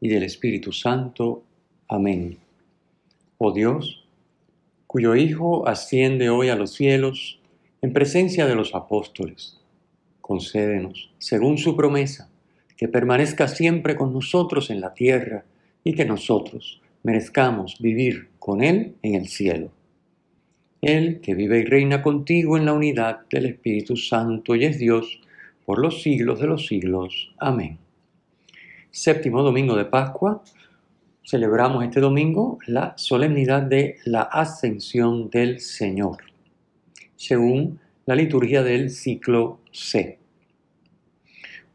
y del Espíritu Santo. Amén. Oh Dios, cuyo Hijo asciende hoy a los cielos en presencia de los apóstoles, concédenos, según su promesa, que permanezca siempre con nosotros en la tierra y que nosotros merezcamos vivir con Él en el cielo. Él que vive y reina contigo en la unidad del Espíritu Santo y es Dios, por los siglos de los siglos. Amén. Séptimo domingo de Pascua. Celebramos este domingo la solemnidad de la ascensión del Señor, según la liturgia del ciclo C.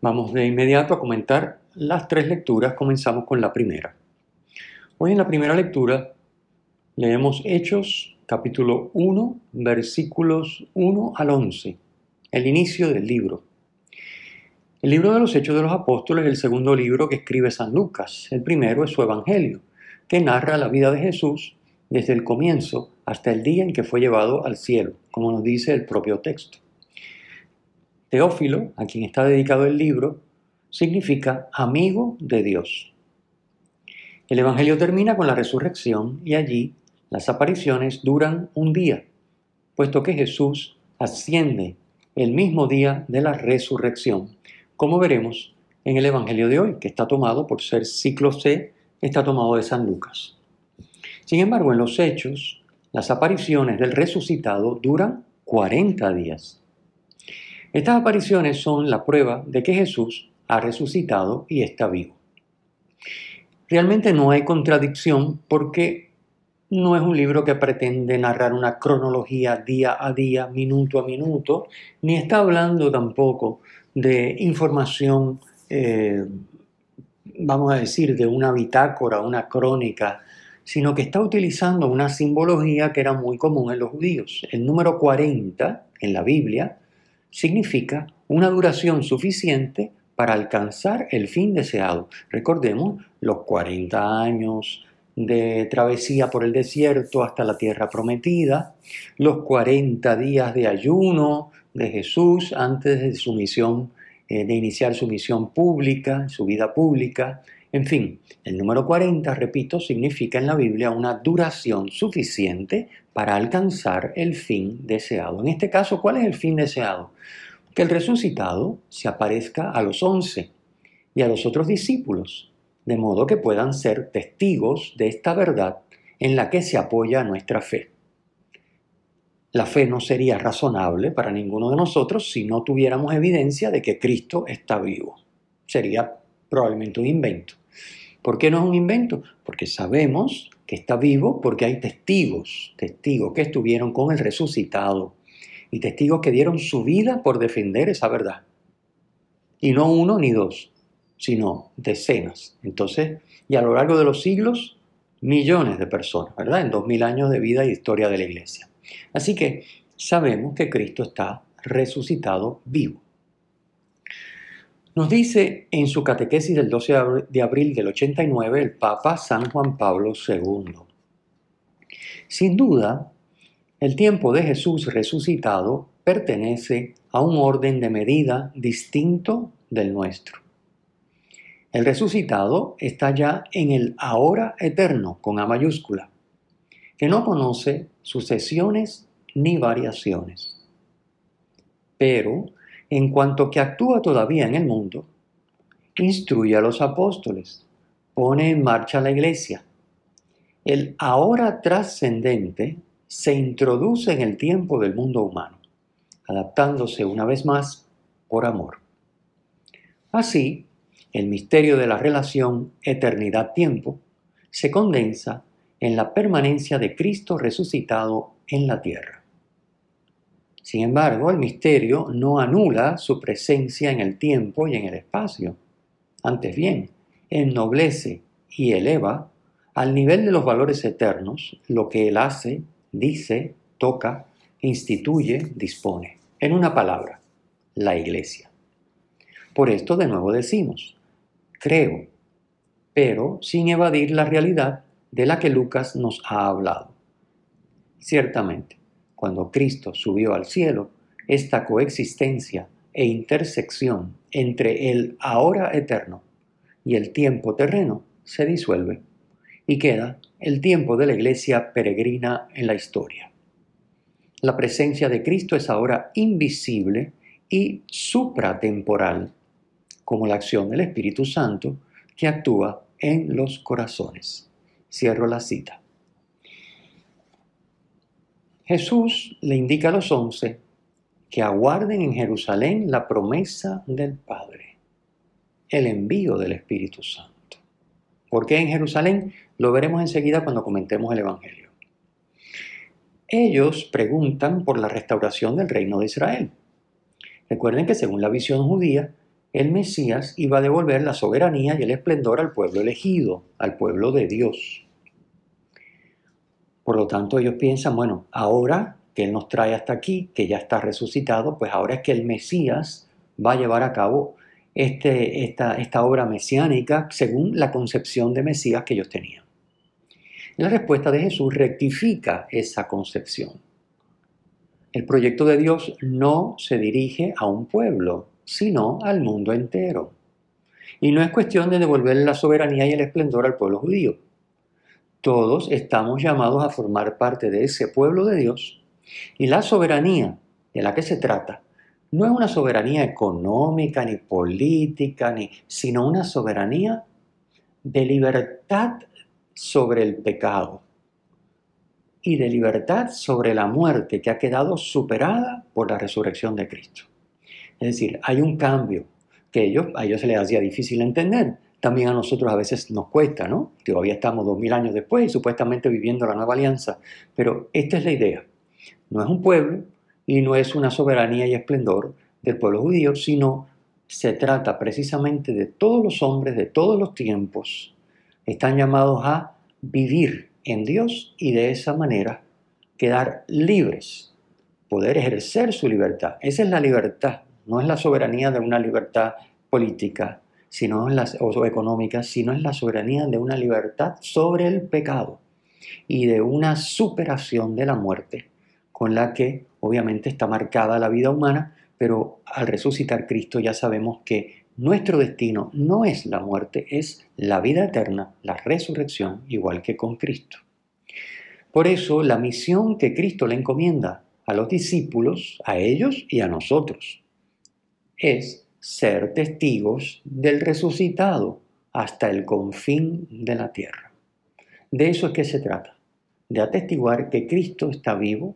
Vamos de inmediato a comentar las tres lecturas. Comenzamos con la primera. Hoy en la primera lectura leemos Hechos capítulo 1, versículos 1 al 11, el inicio del libro. El libro de los Hechos de los Apóstoles es el segundo libro que escribe San Lucas. El primero es su Evangelio, que narra la vida de Jesús desde el comienzo hasta el día en que fue llevado al cielo, como nos dice el propio texto. Teófilo, a quien está dedicado el libro, significa amigo de Dios. El Evangelio termina con la resurrección y allí las apariciones duran un día, puesto que Jesús asciende el mismo día de la resurrección como veremos en el Evangelio de hoy, que está tomado por ser ciclo C, está tomado de San Lucas. Sin embargo, en los hechos, las apariciones del resucitado duran 40 días. Estas apariciones son la prueba de que Jesús ha resucitado y está vivo. Realmente no hay contradicción porque no es un libro que pretende narrar una cronología día a día, minuto a minuto, ni está hablando tampoco de información, eh, vamos a decir, de una bitácora, una crónica, sino que está utilizando una simbología que era muy común en los judíos. El número 40 en la Biblia significa una duración suficiente para alcanzar el fin deseado. Recordemos los 40 años de travesía por el desierto hasta la tierra prometida, los 40 días de ayuno, de Jesús antes de su misión, eh, de iniciar su misión pública, su vida pública. En fin, el número 40, repito, significa en la Biblia una duración suficiente para alcanzar el fin deseado. En este caso, ¿cuál es el fin deseado? Que el resucitado se aparezca a los once y a los otros discípulos, de modo que puedan ser testigos de esta verdad en la que se apoya nuestra fe. La fe no sería razonable para ninguno de nosotros si no tuviéramos evidencia de que Cristo está vivo. Sería probablemente un invento. ¿Por qué no es un invento? Porque sabemos que está vivo porque hay testigos, testigos que estuvieron con el resucitado y testigos que dieron su vida por defender esa verdad. Y no uno ni dos, sino decenas. Entonces, y a lo largo de los siglos, millones de personas, ¿verdad? En dos mil años de vida y historia de la iglesia. Así que sabemos que Cristo está resucitado vivo. Nos dice en su catequesis del 12 de abril del 89 el Papa San Juan Pablo II. Sin duda, el tiempo de Jesús resucitado pertenece a un orden de medida distinto del nuestro. El resucitado está ya en el ahora eterno con A mayúscula que no conoce sucesiones ni variaciones. Pero, en cuanto que actúa todavía en el mundo, instruye a los apóstoles, pone en marcha la iglesia. El ahora trascendente se introduce en el tiempo del mundo humano, adaptándose una vez más por amor. Así, el misterio de la relación eternidad-tiempo se condensa en la permanencia de Cristo resucitado en la tierra. Sin embargo, el misterio no anula su presencia en el tiempo y en el espacio. Antes bien, ennoblece y eleva al nivel de los valores eternos lo que Él hace, dice, toca, instituye, dispone. En una palabra, la iglesia. Por esto de nuevo decimos, creo, pero sin evadir la realidad de la que Lucas nos ha hablado. Ciertamente, cuando Cristo subió al cielo, esta coexistencia e intersección entre el ahora eterno y el tiempo terreno se disuelve y queda el tiempo de la iglesia peregrina en la historia. La presencia de Cristo es ahora invisible y supratemporal, como la acción del Espíritu Santo que actúa en los corazones. Cierro la cita. Jesús le indica a los once que aguarden en Jerusalén la promesa del Padre, el envío del Espíritu Santo. ¿Por qué en Jerusalén? Lo veremos enseguida cuando comentemos el Evangelio. Ellos preguntan por la restauración del reino de Israel. Recuerden que según la visión judía, el Mesías iba a devolver la soberanía y el esplendor al pueblo elegido, al pueblo de Dios. Por lo tanto, ellos piensan, bueno, ahora que Él nos trae hasta aquí, que ya está resucitado, pues ahora es que el Mesías va a llevar a cabo este, esta, esta obra mesiánica según la concepción de Mesías que ellos tenían. la respuesta de Jesús rectifica esa concepción. El proyecto de Dios no se dirige a un pueblo, sino al mundo entero. Y no es cuestión de devolver la soberanía y el esplendor al pueblo judío. Todos estamos llamados a formar parte de ese pueblo de Dios y la soberanía de la que se trata no es una soberanía económica ni política, ni, sino una soberanía de libertad sobre el pecado y de libertad sobre la muerte que ha quedado superada por la resurrección de Cristo. Es decir, hay un cambio que a ellos se les hacía difícil entender. También a nosotros a veces nos cuesta, ¿no? Todavía estamos dos mil años después y supuestamente viviendo la nueva alianza. Pero esta es la idea. No es un pueblo y no es una soberanía y esplendor del pueblo judío, sino se trata precisamente de todos los hombres de todos los tiempos. Están llamados a vivir en Dios y de esa manera quedar libres, poder ejercer su libertad. Esa es la libertad no es la soberanía de una libertad política sino o económica, sino es la soberanía de una libertad sobre el pecado y de una superación de la muerte, con la que obviamente está marcada la vida humana, pero al resucitar Cristo ya sabemos que nuestro destino no es la muerte, es la vida eterna, la resurrección, igual que con Cristo. Por eso la misión que Cristo le encomienda a los discípulos, a ellos y a nosotros, es ser testigos del resucitado hasta el confín de la tierra. De eso es que se trata, de atestiguar que Cristo está vivo,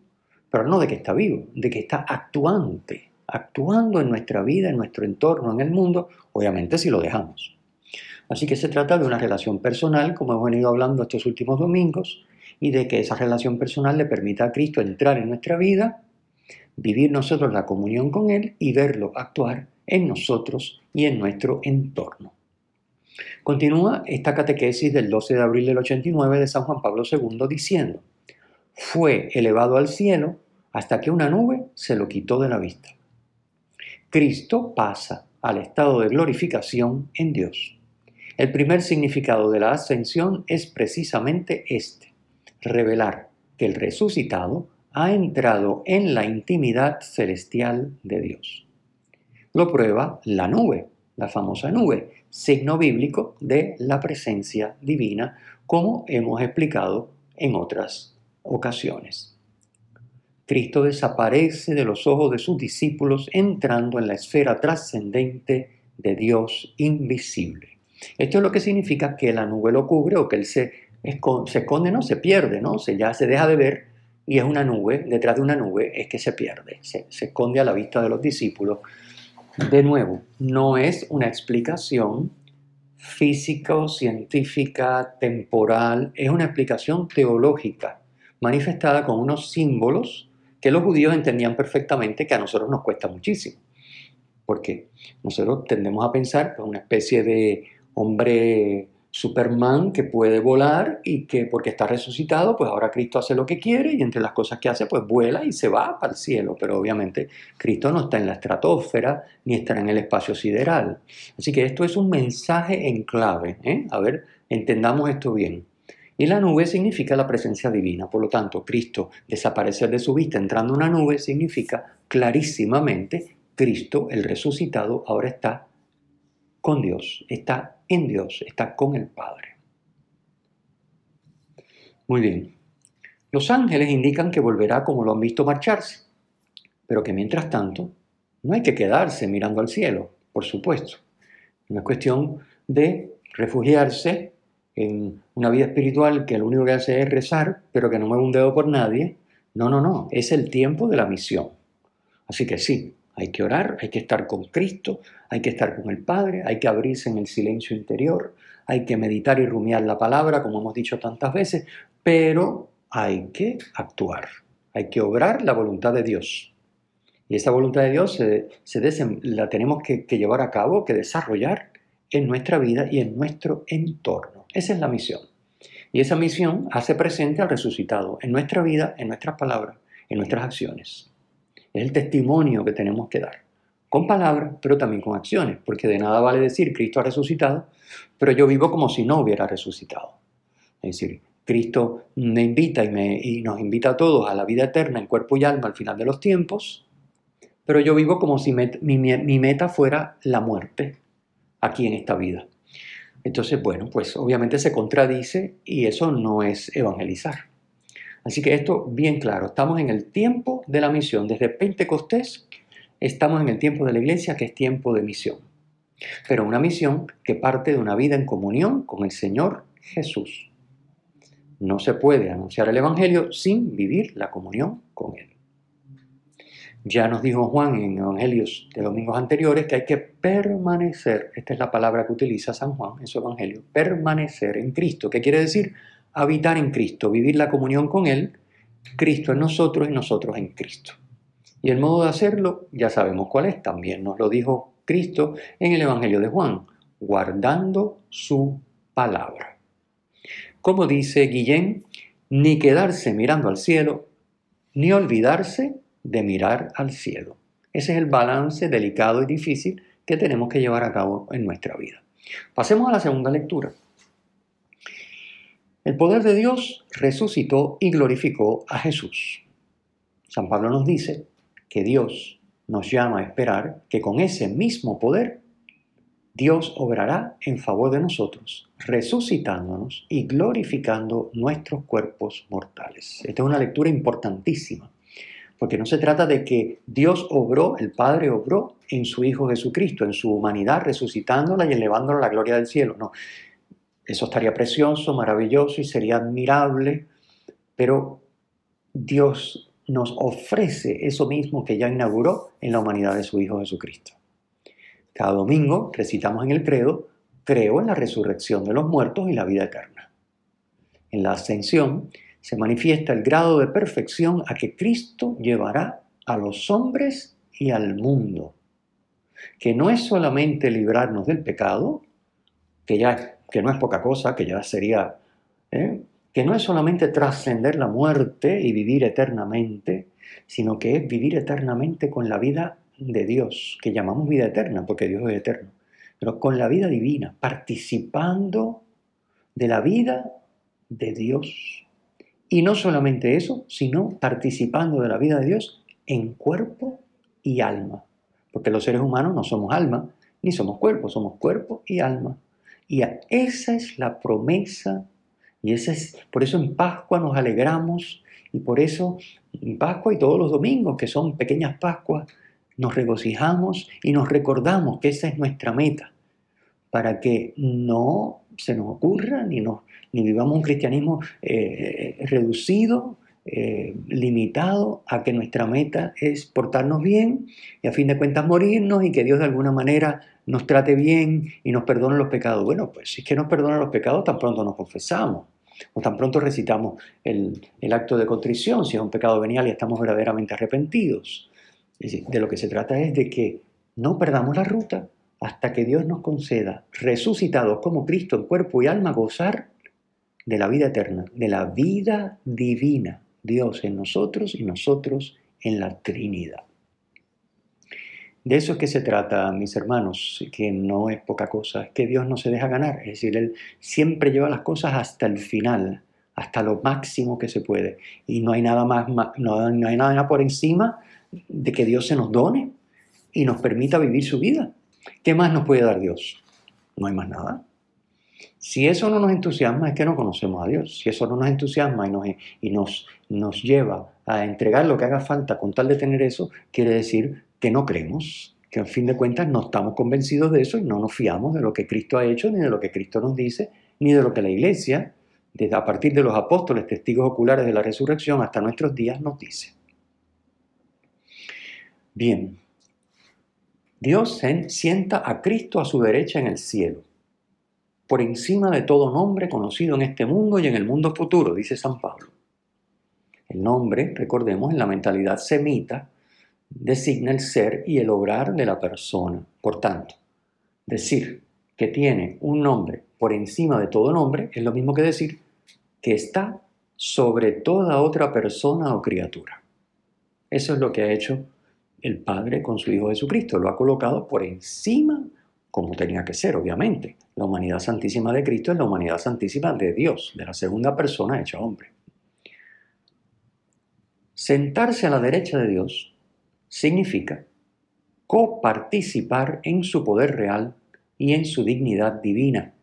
pero no de que está vivo, de que está actuante, actuando en nuestra vida, en nuestro entorno, en el mundo, obviamente si lo dejamos. Así que se trata de una relación personal, como hemos venido hablando estos últimos domingos, y de que esa relación personal le permita a Cristo entrar en nuestra vida vivir nosotros la comunión con Él y verlo actuar en nosotros y en nuestro entorno. Continúa esta catequesis del 12 de abril del 89 de San Juan Pablo II diciendo, fue elevado al cielo hasta que una nube se lo quitó de la vista. Cristo pasa al estado de glorificación en Dios. El primer significado de la ascensión es precisamente este, revelar que el resucitado ha entrado en la intimidad celestial de Dios. Lo prueba la nube, la famosa nube, signo bíblico de la presencia divina, como hemos explicado en otras ocasiones. Cristo desaparece de los ojos de sus discípulos entrando en la esfera trascendente de Dios invisible. Esto es lo que significa que la nube lo cubre o que él se, esconde, no se pierde, ¿no? Se, ya se deja de ver y es una nube, detrás de una nube es que se pierde, se, esconde a la vista de los discípulos. De nuevo, no es una explicación física, científica, temporal, es una explicación teológica, manifestada con unos símbolos que los judíos entendían perfectamente que a nosotros nos cuesta muchísimo. Porque nosotros tendemos a pensar que una especie de hombre Superman que puede volar y que porque está resucitado, pues ahora Cristo hace lo que quiere y entre las cosas que hace, pues vuela y se va para el cielo. Pero obviamente Cristo no está en la estratosfera ni está en el espacio sideral. Así que esto es un mensaje en clave. ¿eh? A ver, entendamos esto bien. Y la nube significa la presencia divina. Por lo tanto, Cristo desaparecer de su vista entrando en una nube significa clarísimamente Cristo, el resucitado, ahora está con Dios, está en Dios, está con el Padre. Muy bien. Los ángeles indican que volverá como lo han visto marcharse, pero que mientras tanto no hay que quedarse mirando al cielo, por supuesto. No es cuestión de refugiarse en una vida espiritual que lo único que hace es rezar, pero que no mueve un dedo por nadie. No, no, no, es el tiempo de la misión. Así que sí, hay que orar, hay que estar con Cristo, hay que estar con el Padre, hay que abrirse en el silencio interior, hay que meditar y rumiar la palabra, como hemos dicho tantas veces, pero hay que actuar, hay que obrar la voluntad de Dios. Y esa voluntad de Dios se, la tenemos que llevar a cabo, que desarrollar en nuestra vida y en nuestro entorno. Esa es la misión. Y esa misión hace presente al resucitado en nuestra vida, en nuestras palabras, en nuestras acciones. Es el testimonio que tenemos que dar, con palabras, pero también con acciones, porque de nada vale decir Cristo ha resucitado, pero yo vivo como si no hubiera resucitado. Es decir, Cristo me invita y, me, y nos invita a todos a la vida eterna en cuerpo y alma al final de los tiempos, pero yo vivo como si mi meta fuera la muerte aquí en esta vida. Entonces, bueno, pues obviamente se contradice y eso no es evangelizar. Así que esto bien claro, estamos en el tiempo de la misión. Desde Pentecostés estamos en el tiempo de la iglesia que es tiempo de misión. Pero una misión que parte de una vida en comunión con el Señor Jesús. No se puede anunciar el Evangelio sin vivir la comunión con Él. Ya nos dijo Juan en Evangelios de domingos anteriores que hay que permanecer, esta es la palabra que utiliza San Juan en su Evangelio, permanecer en Cristo. ¿Qué quiere decir? Habitar en Cristo, vivir la comunión con Él, Cristo en nosotros y nosotros en Cristo. Y el modo de hacerlo ya sabemos cuál es, también nos lo dijo Cristo en el Evangelio de Juan, guardando su palabra. Como dice Guillén, ni quedarse mirando al cielo, ni olvidarse de mirar al cielo. Ese es el balance delicado y difícil que tenemos que llevar a cabo en nuestra vida. Pasemos a la segunda lectura. El poder de Dios resucitó y glorificó a Jesús. San Pablo nos dice que Dios nos llama a esperar que con ese mismo poder Dios obrará en favor de nosotros, resucitándonos y glorificando nuestros cuerpos mortales. Esta es una lectura importantísima porque no se trata de que Dios obró, el Padre obró en su Hijo Jesucristo, en su humanidad, resucitándola y elevándola a la gloria del cielo. No, eso estaría precioso, maravilloso y sería admirable, pero Dios nos ofrece eso mismo que ya inauguró en la humanidad de su Hijo Jesucristo. Cada domingo recitamos en el credo, creo en la resurrección de los muertos y la vida eterna. En la ascensión se manifiesta el grado de perfección a que Cristo llevará a los hombres y al mundo, que no es solamente librarnos del pecado, que ya que no es poca cosa, que ya sería, ¿eh? que no es solamente trascender la muerte y vivir eternamente, sino que es vivir eternamente con la vida de Dios, que llamamos vida eterna, porque Dios es eterno, pero con la vida divina, participando de la vida de Dios. Y no solamente eso, sino participando de la vida de Dios en cuerpo y alma. Porque los seres humanos no somos alma, ni somos cuerpo, somos cuerpo y alma. Y esa es la promesa, y esa es, por eso en Pascua nos alegramos, y por eso en Pascua y todos los domingos, que son pequeñas Pascuas, nos regocijamos y nos recordamos que esa es nuestra meta, para que no se nos ocurra ni nos ni vivamos un cristianismo eh, reducido, eh, limitado a que nuestra meta es portarnos bien y a fin de cuentas morirnos y que Dios de alguna manera nos trate bien y nos perdone los pecados. Bueno, pues si es que nos perdona los pecados, tan pronto nos confesamos o tan pronto recitamos el, acto de contrición, si es un pecado venial y estamos verdaderamente arrepentidos. De lo que se trata es de que no perdamos la ruta, hasta que Dios nos conceda, resucitados como Cristo en cuerpo y alma, gozar de la vida eterna, de la vida divina, Dios en nosotros y nosotros en la Trinidad. De eso es que se trata, mis hermanos, que no es poca cosa, es que Dios no se deja ganar, es decir, Él siempre lleva las cosas hasta el final, hasta lo máximo que se puede. Y no hay nada más, no, hay nada por encima de que Dios se nos done y nos permita vivir su vida. ¿Qué más nos puede dar Dios? No hay más nada. Si eso no nos entusiasma es que no conocemos a Dios. Si eso no nos entusiasma y nos, y nos, nos lleva a entregar lo que haga falta con tal de tener eso, quiere decir que no creemos, que al fin de cuentas no estamos convencidos de eso y no nos fiamos de lo que Cristo ha hecho, ni de lo que Cristo nos dice, ni de lo que la Iglesia, desde a partir de los apóstoles, testigos oculares de la resurrección hasta nuestros días, nos dice. Bien, Dios sienta a Cristo a su derecha en el cielo, por encima de todo nombre conocido en este mundo y en el mundo futuro, dice San Pablo. El nombre, recordemos, en la mentalidad semita, designa el ser y el obrar de la persona. Por tanto, decir que tiene un nombre por encima de todo nombre es lo mismo que decir que está sobre toda otra persona o criatura. Eso es lo que ha hecho el Padre con su Hijo Jesucristo. Lo ha colocado por encima, como tenía que ser, obviamente. La humanidad santísima de Cristo es la humanidad santísima de Dios, de la segunda persona hecha hombre. Sentarse a la derecha de Dios significa coparticipar en su poder real y en su dignidad divina.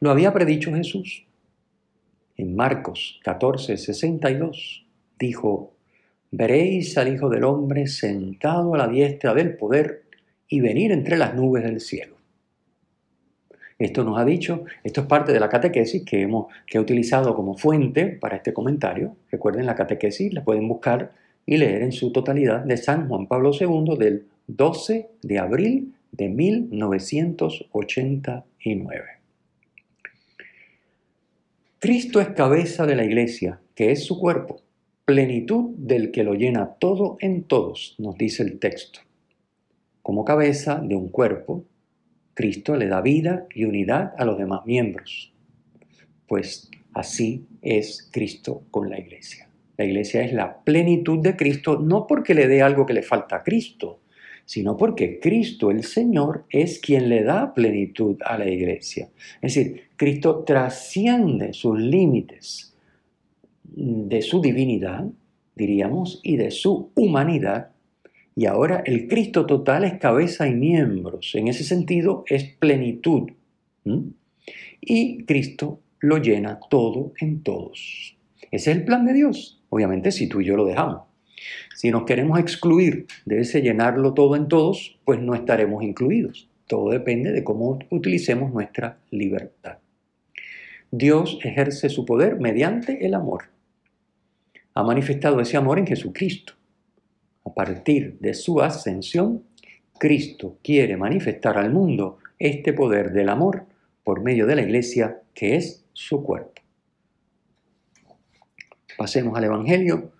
Lo había predicho Jesús. En Marcos 14, 62 dijo, veréis al Hijo del Hombre sentado a la diestra del poder y venir entre las nubes del cielo. Esto nos ha dicho, esto es parte de la catequesis que, hemos, que utilizado como fuente para este comentario. Recuerden la catequesis, la pueden buscar y leer en su totalidad de San Juan Pablo II del 12 de abril de 1989. Cristo es cabeza de la iglesia, que es su cuerpo, plenitud del que lo llena todo en todos, nos dice el texto. Como cabeza de un cuerpo, Cristo le da vida y unidad a los demás miembros, pues así es Cristo con la iglesia. La iglesia es la plenitud de Cristo, no porque le dé algo que le falta a Cristo, sino porque Cristo el Señor es quien le da plenitud a la iglesia. Es decir, Cristo trasciende sus límites de su divinidad, diríamos, y de su humanidad, y ahora el Cristo total es cabeza y miembros. En ese sentido es plenitud. Y Cristo lo llena todo en todos. Ese es el plan de Dios. Obviamente si tú y yo lo dejamos. Si nos queremos excluir de ese llenarlo todo en todos, pues no estaremos incluidos. Todo depende de cómo utilicemos nuestra libertad. Dios ejerce su poder mediante el amor. Ha manifestado ese amor en Jesucristo. A partir de su ascensión, Cristo quiere manifestar al mundo este poder del amor por medio de la iglesia que es su cuerpo. Pasemos al Evangelio,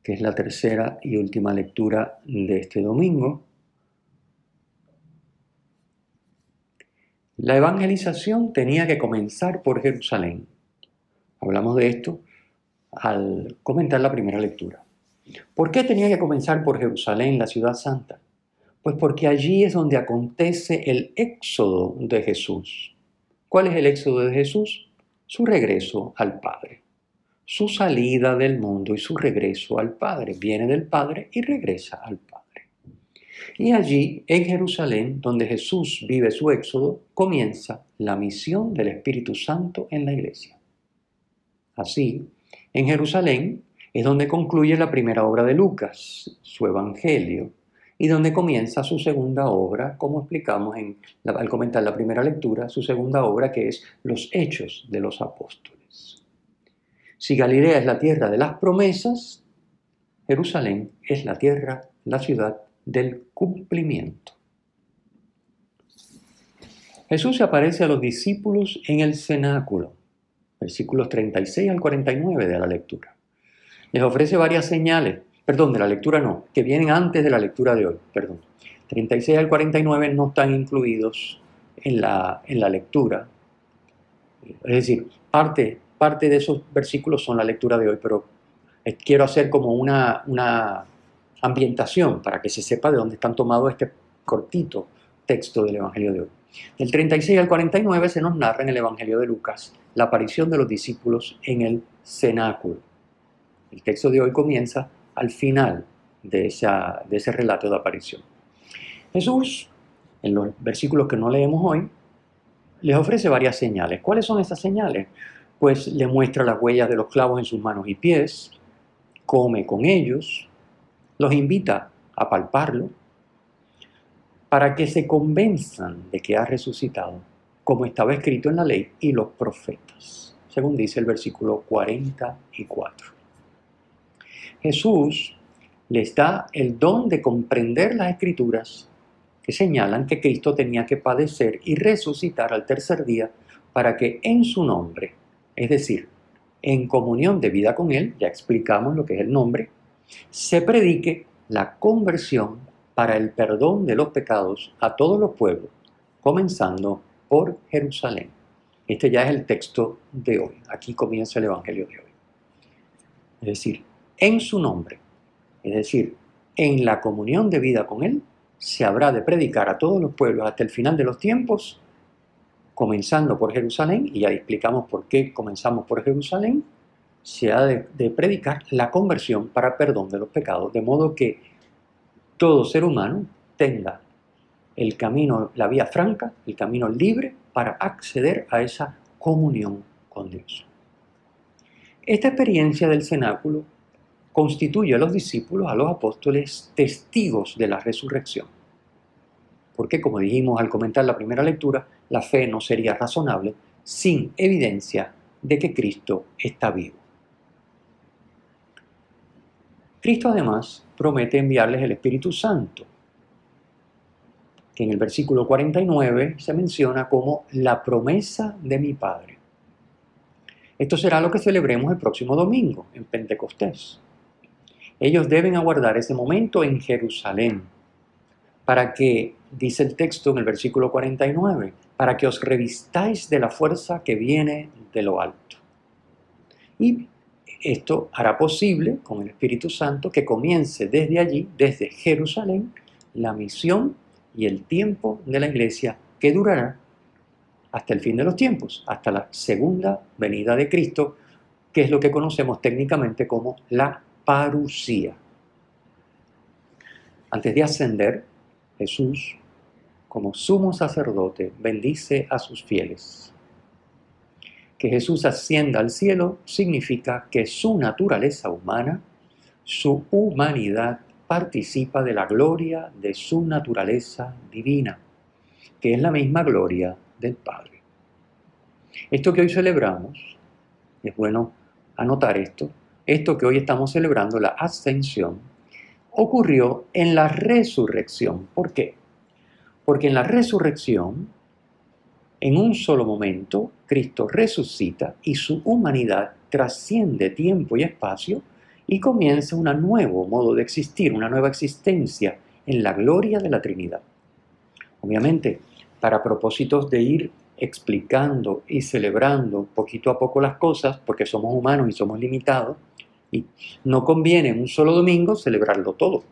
que es la tercera y última lectura de este domingo. La evangelización tenía que comenzar por Jerusalén. Hablamos de esto al comentar la primera lectura. ¿Por qué tenía que comenzar por Jerusalén, la ciudad santa? Pues porque allí es donde acontece el éxodo de Jesús. ¿Cuál es el éxodo de Jesús? Su regreso al Padre su salida del mundo y su regreso al Padre. Viene del Padre y regresa al Padre. Y allí, en Jerusalén, donde Jesús vive su éxodo, comienza la misión del Espíritu Santo en la iglesia. Así, en Jerusalén es donde concluye la primera obra de Lucas, su Evangelio, y donde comienza su segunda obra, como explicamos en, al comentar la primera lectura, su segunda obra que es los Hechos de los Apóstoles. Si Galilea es la tierra de las promesas, Jerusalén es la tierra, la ciudad del cumplimiento. Jesús se aparece a los discípulos en el cenáculo, versículos 36 al 49 de la lectura. Les ofrece varias señales, perdón, de la lectura no, que vienen antes de la lectura de hoy, perdón. 36 al 49 no están incluidos en la, en la lectura. Es decir, parte, parte de esos versículos son la lectura de hoy, pero quiero hacer como una, una ambientación para que se sepa de dónde están tomados este cortito texto del Evangelio de hoy. Del 36 al 49 se nos narra en el Evangelio de Lucas la aparición de los discípulos en el cenáculo. El texto de hoy comienza al final de, ese relato de aparición. Jesús, en los versículos que no leemos hoy, les ofrece varias señales. ¿Cuáles son esas señales? Pues le muestra las huellas de los clavos en sus manos y pies, come con ellos, los invita a palparlo, para que se convenzan de que ha resucitado, como estaba escrito en la ley y los profetas, según dice el versículo 44. Jesús les da el don de comprender las escrituras que señalan que Cristo tenía que padecer y resucitar al tercer día para que en su nombre, es decir, en comunión de vida con Él, ya explicamos lo que es el nombre, se predique la conversión para el perdón de los pecados a todos los pueblos, comenzando por Jerusalén. Este ya es el texto de hoy. Aquí comienza el Evangelio de hoy. Es decir, en su nombre, es decir, en la comunión de vida con Él, se habrá de predicar a todos los pueblos hasta el final de los tiempos, comenzando por Jerusalén, y ya explicamos por qué comenzamos por Jerusalén, se ha de, predicar la conversión para perdón de los pecados, de modo que todo ser humano tenga el camino, la vía franca, el camino libre para acceder a esa comunión con Dios. Esta experiencia del cenáculo constituye a los discípulos, a los apóstoles, testigos de la resurrección. Porque, como dijimos al comentar la primera lectura, la fe no sería razonable sin evidencia de que Cristo está vivo. Cristo además promete enviarles el Espíritu Santo, que en el versículo 49 se menciona como la promesa de mi Padre. Esto será lo que celebremos el próximo domingo, en Pentecostés. Ellos deben aguardar ese momento en Jerusalén, para que, dice el texto en el versículo 49, para que os revistáis de la fuerza que viene de lo alto. Y esto hará posible, con el Espíritu Santo, que comience desde allí, desde Jerusalén, la misión y el tiempo de la iglesia que durará hasta el fin de los tiempos, hasta la segunda venida de Cristo, que es lo que conocemos técnicamente como la parusía. Antes de ascender, Jesús, como sumo sacerdote, bendice a sus fieles que Jesús ascienda al cielo significa que su naturaleza humana, su humanidad, participa de la gloria de su naturaleza divina, que es la misma gloria del Padre. Esto que hoy celebramos, es bueno anotar esto, esto que hoy estamos celebrando, la ascensión, ocurrió en la resurrección. ¿Por qué? Porque en la resurrección en un solo momento, Cristo resucita y su humanidad trasciende tiempo y espacio y comienza un nuevo modo de existir, una nueva existencia en la gloria de la Trinidad. Obviamente, para propósitos de ir explicando y celebrando poquito a poco las cosas, porque somos humanos y somos limitados, y no conviene en un solo domingo celebrarlo todo,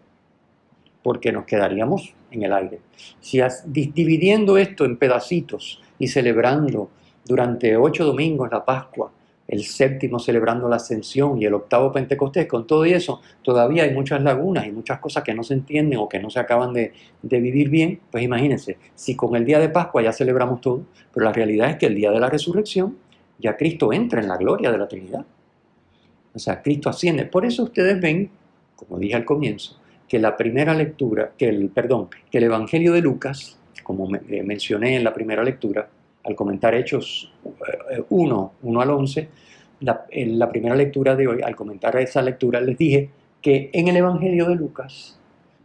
porque nos quedaríamos en el aire. Si dividiendo esto en pedacitos y celebrando durante ocho domingos la Pascua, el séptimo celebrando la ascensión y el octavo Pentecostés, con todo eso todavía hay muchas lagunas y muchas cosas que no se entienden o que no se acaban de, vivir bien, pues imagínense, si con el día de Pascua ya celebramos todo, pero la realidad es que el día de la resurrección ya Cristo entra en la gloria de la Trinidad. O sea, Cristo asciende. Por eso ustedes ven, como dije al comienzo, que la primera lectura, que el, perdón, que el Evangelio de Lucas como eh, mencioné en la primera lectura, al comentar Hechos 1, eh, 1 al 11, en la primera lectura de hoy, al comentar esa lectura, les dije que en el Evangelio de Lucas,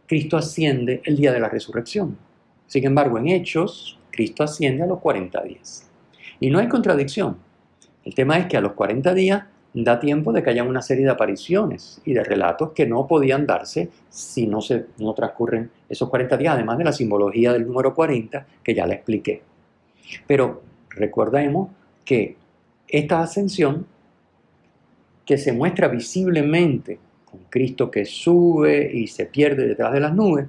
Cristo asciende el día de la resurrección. Sin embargo, en Hechos, Cristo asciende a los 40 días. Y no hay contradicción. El tema es que a los 40 días da tiempo de que haya una serie de apariciones y de relatos que no podían darse si no, se, no transcurren esos 40 días, además de la simbología del número 40 que ya la expliqué. Pero recordemos que esta ascensión, que se muestra visiblemente con Cristo que sube y se pierde detrás de las nubes,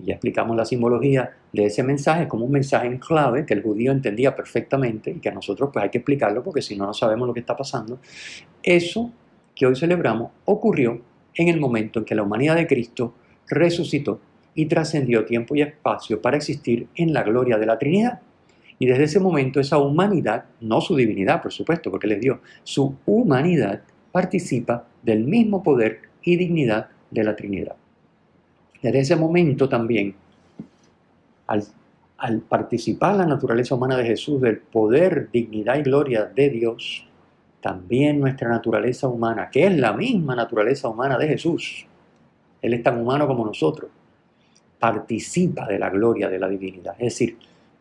y ya explicamos la simbología de ese mensaje como un mensaje en clave que el judío entendía perfectamente y que a nosotros pues hay que explicarlo porque si no no sabemos lo que está pasando. Eso que hoy celebramos ocurrió en el momento en que la humanidad de Cristo resucitó y trascendió tiempo y espacio para existir en la gloria de la Trinidad. Y desde ese momento esa humanidad, no su divinidad por supuesto, porque les dio, su humanidad participa del mismo poder y dignidad de la Trinidad. Desde ese momento también, al, participar la naturaleza humana de Jesús del poder, dignidad y gloria de Dios, también nuestra naturaleza humana, que es la misma naturaleza humana de Jesús, Él es tan humano como nosotros, participa de la gloria de la divinidad. Es decir,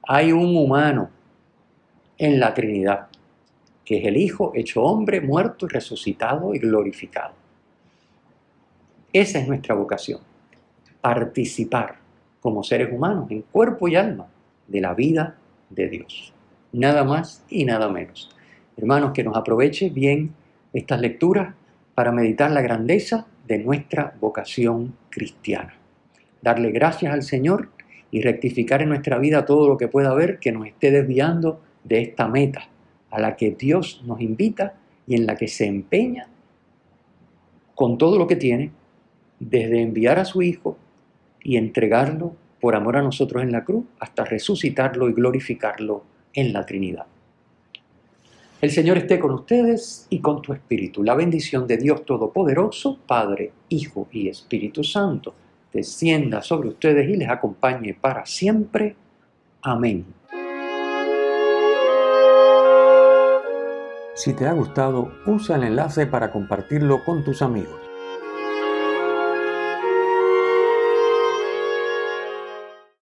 hay un humano en la Trinidad, que es el Hijo hecho hombre, muerto y resucitado y glorificado. Esa es nuestra vocación participar como seres humanos en cuerpo y alma de la vida de Dios. Nada más y nada menos. Hermanos, que nos aproveche bien estas lecturas para meditar la grandeza de nuestra vocación cristiana. Darle gracias al Señor y rectificar en nuestra vida todo lo que pueda haber que nos esté desviando de esta meta a la que Dios nos invita y en la que se empeña con todo lo que tiene, desde enviar a su Hijo y entregarlo por amor a nosotros en la cruz hasta resucitarlo y glorificarlo en la Trinidad. El Señor esté con ustedes y con tu espíritu. La bendición de Dios Todopoderoso, Padre, Hijo y Espíritu Santo, descienda sobre ustedes y les acompañe para siempre. Amén. Si te ha gustado, usa el enlace para compartirlo con tus amigos.